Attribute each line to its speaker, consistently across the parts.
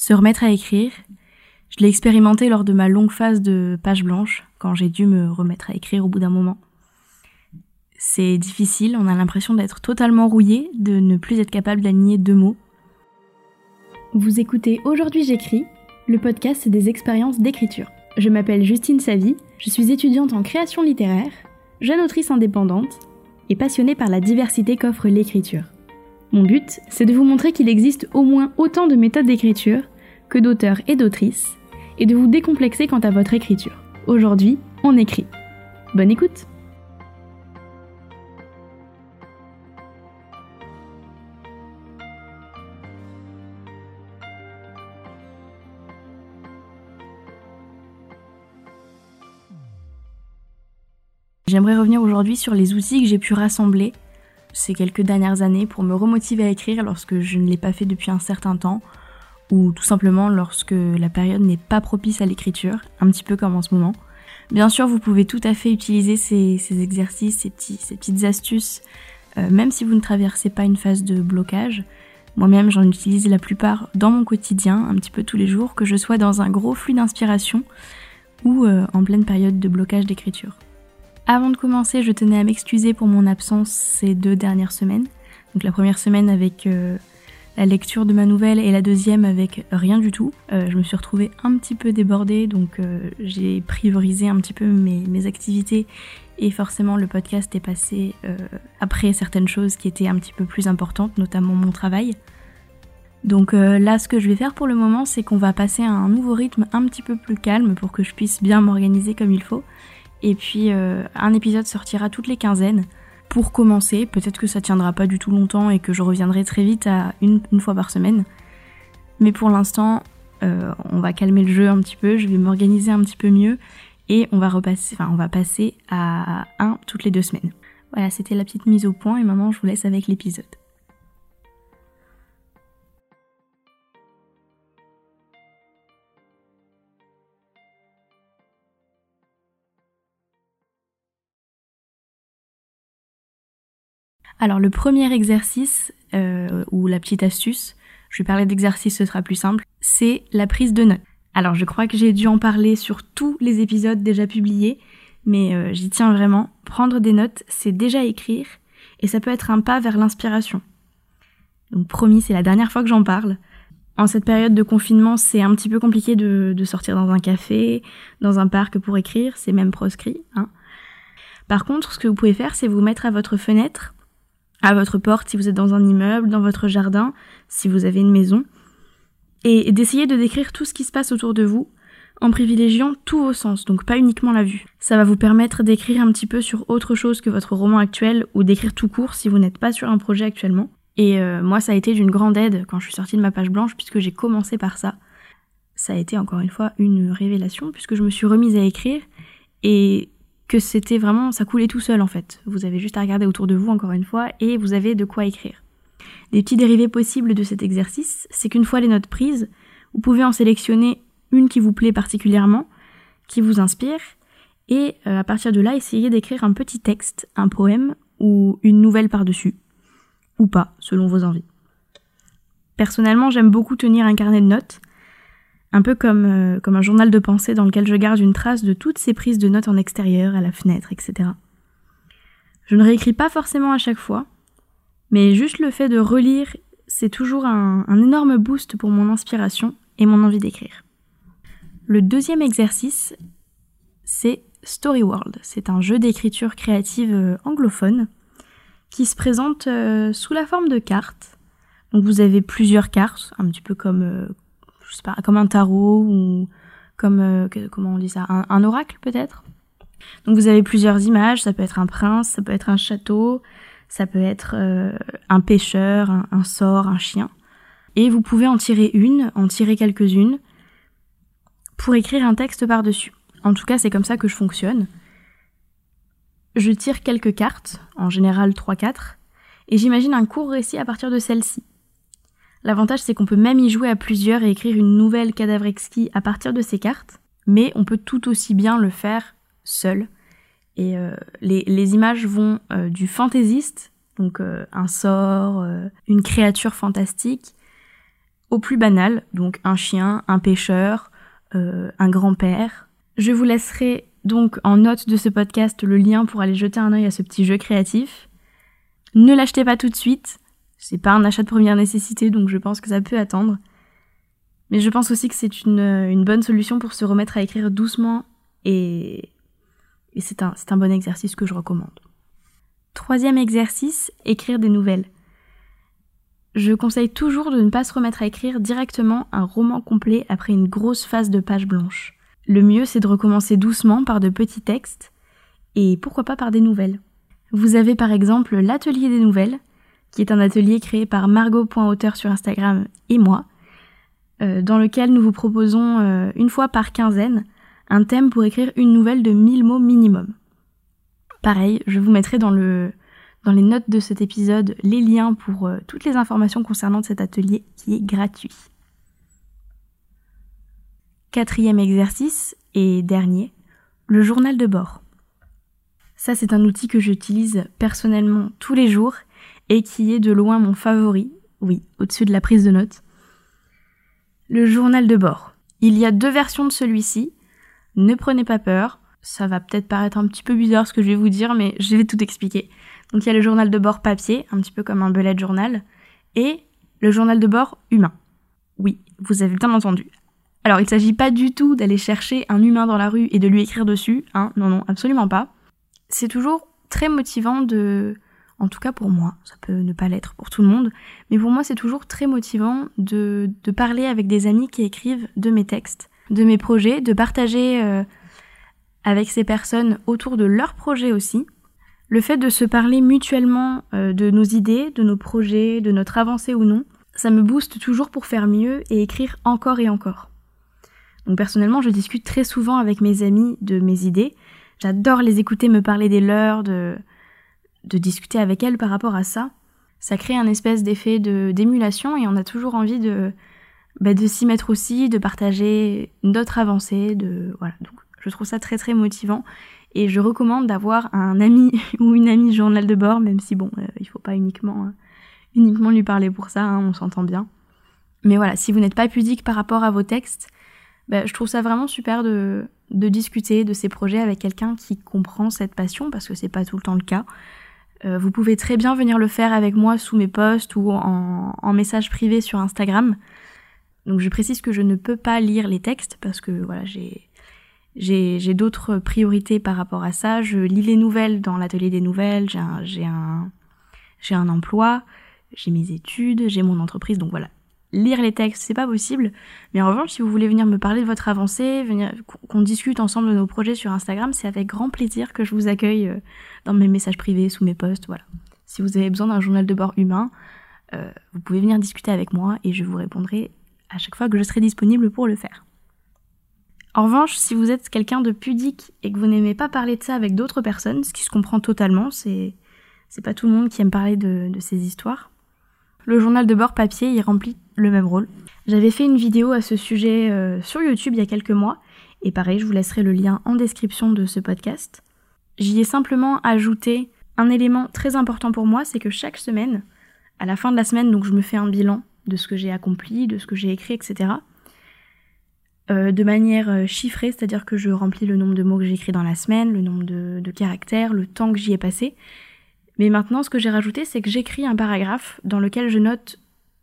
Speaker 1: Se remettre à écrire, je l'ai expérimenté lors de ma longue phase de page blanche, quand j'ai dû me remettre à écrire au bout d'un moment. C'est difficile, on a l'impression d'être totalement rouillé, de ne plus être capable d'aligner deux mots. Vous écoutez Aujourd'hui j'écris, le podcast des expériences d'écriture. Je m'appelle Justine Savy, je suis étudiante en création littéraire, jeune autrice indépendante et passionnée par la diversité qu'offre l'écriture. Mon but, c'est de vous montrer qu'il existe au moins autant de méthodes d'écriture que d'auteurs et d'autrices, et de vous décomplexer quant à votre écriture. Aujourd'hui, on écrit. Bonne écoute J'aimerais revenir aujourd'hui sur les outils que j'ai pu rassembler ces quelques dernières années pour me remotiver à écrire lorsque je ne l'ai pas fait depuis un certain temps, ou tout simplement lorsque la période n'est pas propice à l'écriture, un petit peu comme en ce moment. Bien sûr, vous pouvez tout à fait utiliser ces, exercices, ces, petites astuces, euh, même si vous ne traversez pas une phase de blocage. Moi-même, j'en utilise la plupart dans mon quotidien, un petit peu tous les jours, que je sois dans un gros flux d'inspiration ou euh, en pleine période de blocage d'écriture. Avant de commencer, je tenais à m'excuser pour mon absence ces deux dernières semaines. Donc la première semaine avec euh, la lecture de ma nouvelle et la deuxième avec rien du tout. Euh, je me suis retrouvée un petit peu débordée, donc euh, j'ai priorisé un petit peu mes, activités et forcément le podcast est passé après certaines choses qui étaient un petit peu plus importantes, notamment mon travail. Donc là, ce que je vais faire pour le moment, c'est qu'on va passer à un nouveau rythme un petit peu plus calme pour que je puisse bien m'organiser comme il faut. Et puis euh, un épisode sortira toutes les quinzaines. Pour commencer, peut-être que ça tiendra pas du tout longtemps et que je reviendrai très vite à une, fois par semaine. Mais pour l'instant, euh, on va calmer le jeu un petit peu, je vais m'organiser un petit peu mieux et on va repasser, enfin on va passer à un toutes les deux semaines. Voilà, c'était la petite mise au point et maintenant je vous laisse avec l'épisode. Alors le premier exercice, euh, ou la petite astuce, je vais parler d'exercice, ce sera plus simple, c'est la prise de notes. Alors je crois que j'ai dû en parler sur tous les épisodes déjà publiés, mais euh, j'y tiens vraiment. Prendre des notes, c'est déjà écrire, et ça peut être un pas vers l'inspiration. Donc promis, c'est la dernière fois que j'en parle. En cette période de confinement, c'est un petit peu compliqué de, de, sortir dans un café, dans un parc pour écrire, c'est même proscrit. Hein. Par contre, ce que vous pouvez faire, c'est vous mettre à votre fenêtre à votre porte si vous êtes dans un immeuble, dans votre jardin, si vous avez une maison, et d'essayer de décrire tout ce qui se passe autour de vous en privilégiant tous vos sens, donc pas uniquement la vue. Ça va vous permettre d'écrire un petit peu sur autre chose que votre roman actuel ou d'écrire tout court si vous n'êtes pas sur un projet actuellement. Et euh, moi, ça a été d'une grande aide quand je suis sortie de ma page blanche puisque j'ai commencé par ça. Ça a été encore une fois une révélation puisque je me suis remise à écrire et que c'était vraiment, ça coulait tout seul en fait. Vous avez juste à regarder autour de vous encore une fois et vous avez de quoi écrire. Des petits dérivés possibles de cet exercice, c'est qu'une fois les notes prises, vous pouvez en sélectionner une qui vous plaît particulièrement, qui vous inspire, et euh, à partir de là, essayer d'écrire un petit texte, un poème ou une nouvelle par-dessus, ou pas, selon vos envies. Personnellement, j'aime beaucoup tenir un carnet de notes, un peu comme, euh, comme un journal de pensée dans lequel je garde une trace de toutes ces prises de notes en extérieur, à la fenêtre, etc. Je ne réécris pas forcément à chaque fois, mais juste le fait de relire, c'est toujours un, un énorme boost pour mon inspiration et mon envie d'écrire. Le deuxième exercice, c'est Story World. C'est un jeu d'écriture créative euh, anglophone qui se présente euh, sous la forme de cartes. Donc vous avez plusieurs cartes, un petit peu comme, je sais pas, comme un tarot ou comme euh, comment on dit ça, un, oracle peut-être. Donc vous avez plusieurs images, ça peut être un prince, ça peut être un château, ça peut être euh, un pêcheur, un, sort, un chien. Et vous pouvez en tirer une, en tirer quelques-unes pour écrire un texte par-dessus. En tout cas, c'est comme ça que je fonctionne. Je tire quelques cartes, en général 3-4, et j'imagine un court récit à partir de celle-ci. L'avantage, c'est qu'on peut même y jouer à plusieurs et écrire une nouvelle cadavre exquis à partir de ces cartes, mais on peut tout aussi bien le faire seul. Et euh, les, images vont euh, du fantaisiste, donc euh, un sort, une créature fantastique, au plus banal, donc un chien, un pêcheur, un grand-père. Je vous laisserai donc en note de ce podcast le lien pour aller jeter un œil à ce petit jeu créatif. Ne l'achetez pas tout de suite, c'est pas un achat de première nécessité donc je pense que ça peut attendre. Mais je pense aussi que c'est une, bonne solution pour se remettre à écrire doucement et, et c'est un, un bon exercice que je recommande. Troisième exercice, écrire des nouvelles. Je conseille toujours de ne pas se remettre à écrire directement un roman complet après une grosse phase de page blanche. Le mieux, c'est de recommencer doucement par de petits textes, et pourquoi pas par des nouvelles. Vous avez par exemple l'atelier des nouvelles, qui est un atelier créé par Margot.auteur sur Instagram et moi, euh, dans lequel nous vous proposons euh, une fois par quinzaine un thème pour écrire une nouvelle de 1000 mots minimum. Pareil, je vous mettrai dans le dans les notes de cet épisode les liens pour euh, toutes les informations concernant cet atelier qui est gratuit. Quatrième exercice et dernier, le journal de bord. Ça c'est un outil que j'utilise personnellement tous les jours et qui est de loin mon favori, oui, au-dessus de la prise de notes. Le journal de bord. Il y a deux versions de celui-ci. Ne prenez pas peur, ça va peut-être paraître un petit peu bizarre ce que je vais vous dire, mais je vais tout expliquer. Donc il y a le journal de bord papier, un petit peu comme un bullet journal, et le journal de bord humain. Oui, vous avez bien entendu. Alors il ne s'agit pas du tout d'aller chercher un humain dans la rue et de lui écrire dessus, hein, non, non, absolument pas. C'est toujours très motivant de... En tout cas pour moi, ça peut ne pas l'être pour tout le monde, mais pour moi c'est toujours très motivant de, de, parler avec des amis qui écrivent de mes textes, de mes projets, de partager euh, avec ces personnes autour de leurs projets aussi, le fait de se parler mutuellement euh, de nos idées, de nos projets, de notre avancée ou non, ça me booste toujours pour faire mieux et écrire encore et encore. Donc personnellement, je discute très souvent avec mes amis de mes idées. J'adore les écouter me parler des leurs, de, de discuter avec elles par rapport à ça. Ça crée un espèce d'effet de d'émulation et on a toujours envie de bah, de s'y mettre aussi, de partager notre avancée, de voilà. Donc je trouve ça très très motivant et je recommande d'avoir un ami ou une amie journal de bord, même si bon, euh, il faut pas uniquement, euh, uniquement lui parler pour ça, hein, on s'entend bien. Mais voilà, si vous n'êtes pas pudique par rapport à vos textes, bah, je trouve ça vraiment super de, de discuter de ces projets avec quelqu'un qui comprend cette passion, parce que c'est pas tout le temps le cas. Euh, vous pouvez très bien venir le faire avec moi sous mes posts ou en, en message privé sur Instagram. Donc je précise que je ne peux pas lire les textes parce que voilà, j'ai j'ai d'autres priorités par rapport à ça. Je lis les nouvelles dans l'atelier des nouvelles, j'ai un, un, un emploi, j'ai mes études, j'ai mon entreprise, donc voilà. Lire les textes, c'est pas possible. Mais en revanche, si vous voulez venir me parler de votre avancée, venir qu'on discute ensemble de nos projets sur Instagram, c'est avec grand plaisir que je vous accueille euh, dans mes messages privés, sous mes posts, voilà. Si vous avez besoin d'un journal de bord humain, euh, vous pouvez venir discuter avec moi et je vous répondrai à chaque fois que je serai disponible pour le faire. En revanche, si vous êtes quelqu'un de pudique et que vous n'aimez pas parler de ça avec d'autres personnes, ce qui se comprend totalement, c'est c'est pas tout le monde qui aime parler de, de ces histoires. Le journal de bord papier, il remplit le même rôle. J'avais fait une vidéo à ce sujet euh, sur YouTube il y a quelques mois, et pareil, je vous laisserai le lien en description de ce podcast. J'y ai simplement ajouté un élément très important pour moi, c'est que chaque semaine, à la fin de la semaine, donc je me fais un bilan de ce que j'ai accompli, de ce que j'ai écrit, etc. Euh, de manière euh, chiffrée, c'est-à-dire que je remplis le nombre de mots que j'ai écrit dans la semaine, le nombre de, caractères, le temps que j'y ai passé. Mais maintenant, ce que j'ai rajouté, c'est que j'écris un paragraphe dans lequel je note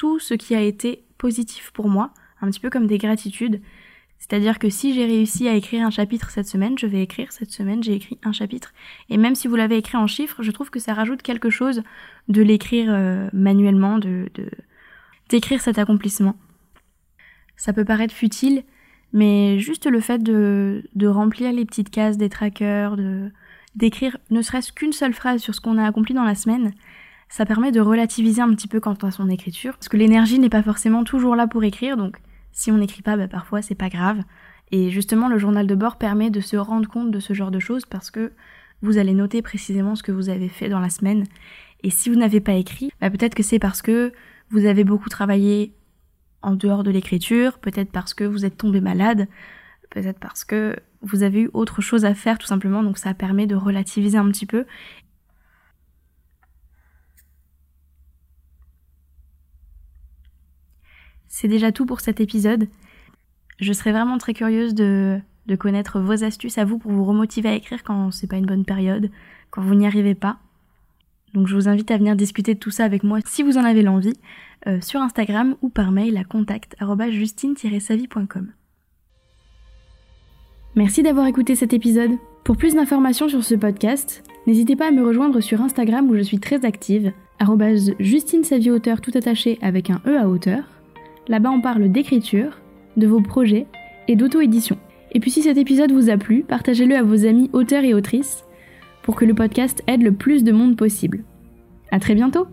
Speaker 1: tout ce qui a été positif pour moi, un petit peu comme des gratitudes. C'est-à-dire que si j'ai réussi à écrire un chapitre cette semaine, je vais écrire cette semaine, j'ai écrit un chapitre. Et même si vous l'avez écrit en chiffres, je trouve que ça rajoute quelque chose de l'écrire euh, manuellement, de d'écrire cet accomplissement. Ça peut paraître futile, mais juste le fait de, de remplir les petites cases des trackers, de d'écrire ne serait-ce qu'une seule phrase sur ce qu'on a accompli dans la semaine, ça permet de relativiser un petit peu quant à son écriture. Parce que l'énergie n'est pas forcément toujours là pour écrire, donc si on n'écrit pas, bah, parfois c'est pas grave. Et justement, le journal de bord permet de se rendre compte de ce genre de choses parce que vous allez noter précisément ce que vous avez fait dans la semaine. Et si vous n'avez pas écrit, bah, peut-être que c'est parce que vous avez beaucoup travaillé en dehors de l'écriture, peut-être parce que vous êtes tombé malade, peut-être parce que vous avez eu autre chose à faire tout simplement, donc ça permet de relativiser un petit peu. C'est déjà tout pour cet épisode. Je serais vraiment très curieuse de, connaître vos astuces à vous pour vous remotiver à écrire quand c'est pas une bonne période, quand vous n'y arrivez pas. Donc je vous invite à venir discuter de tout ça avec moi si vous en avez l'envie, euh, sur Instagram ou par mail à contact.justine-savie.com. Merci d'avoir écouté cet épisode. Pour plus d'informations sur ce podcast, n'hésitez pas à me rejoindre sur Instagram où je suis très active, Justine tout attaché avec un E à hauteur. Là-bas on parle d'écriture, de vos projets et d'auto-édition. Et puis si cet épisode vous a plu, partagez-le à vos amis auteurs et autrices pour que le podcast aide le plus de monde possible. À très bientôt!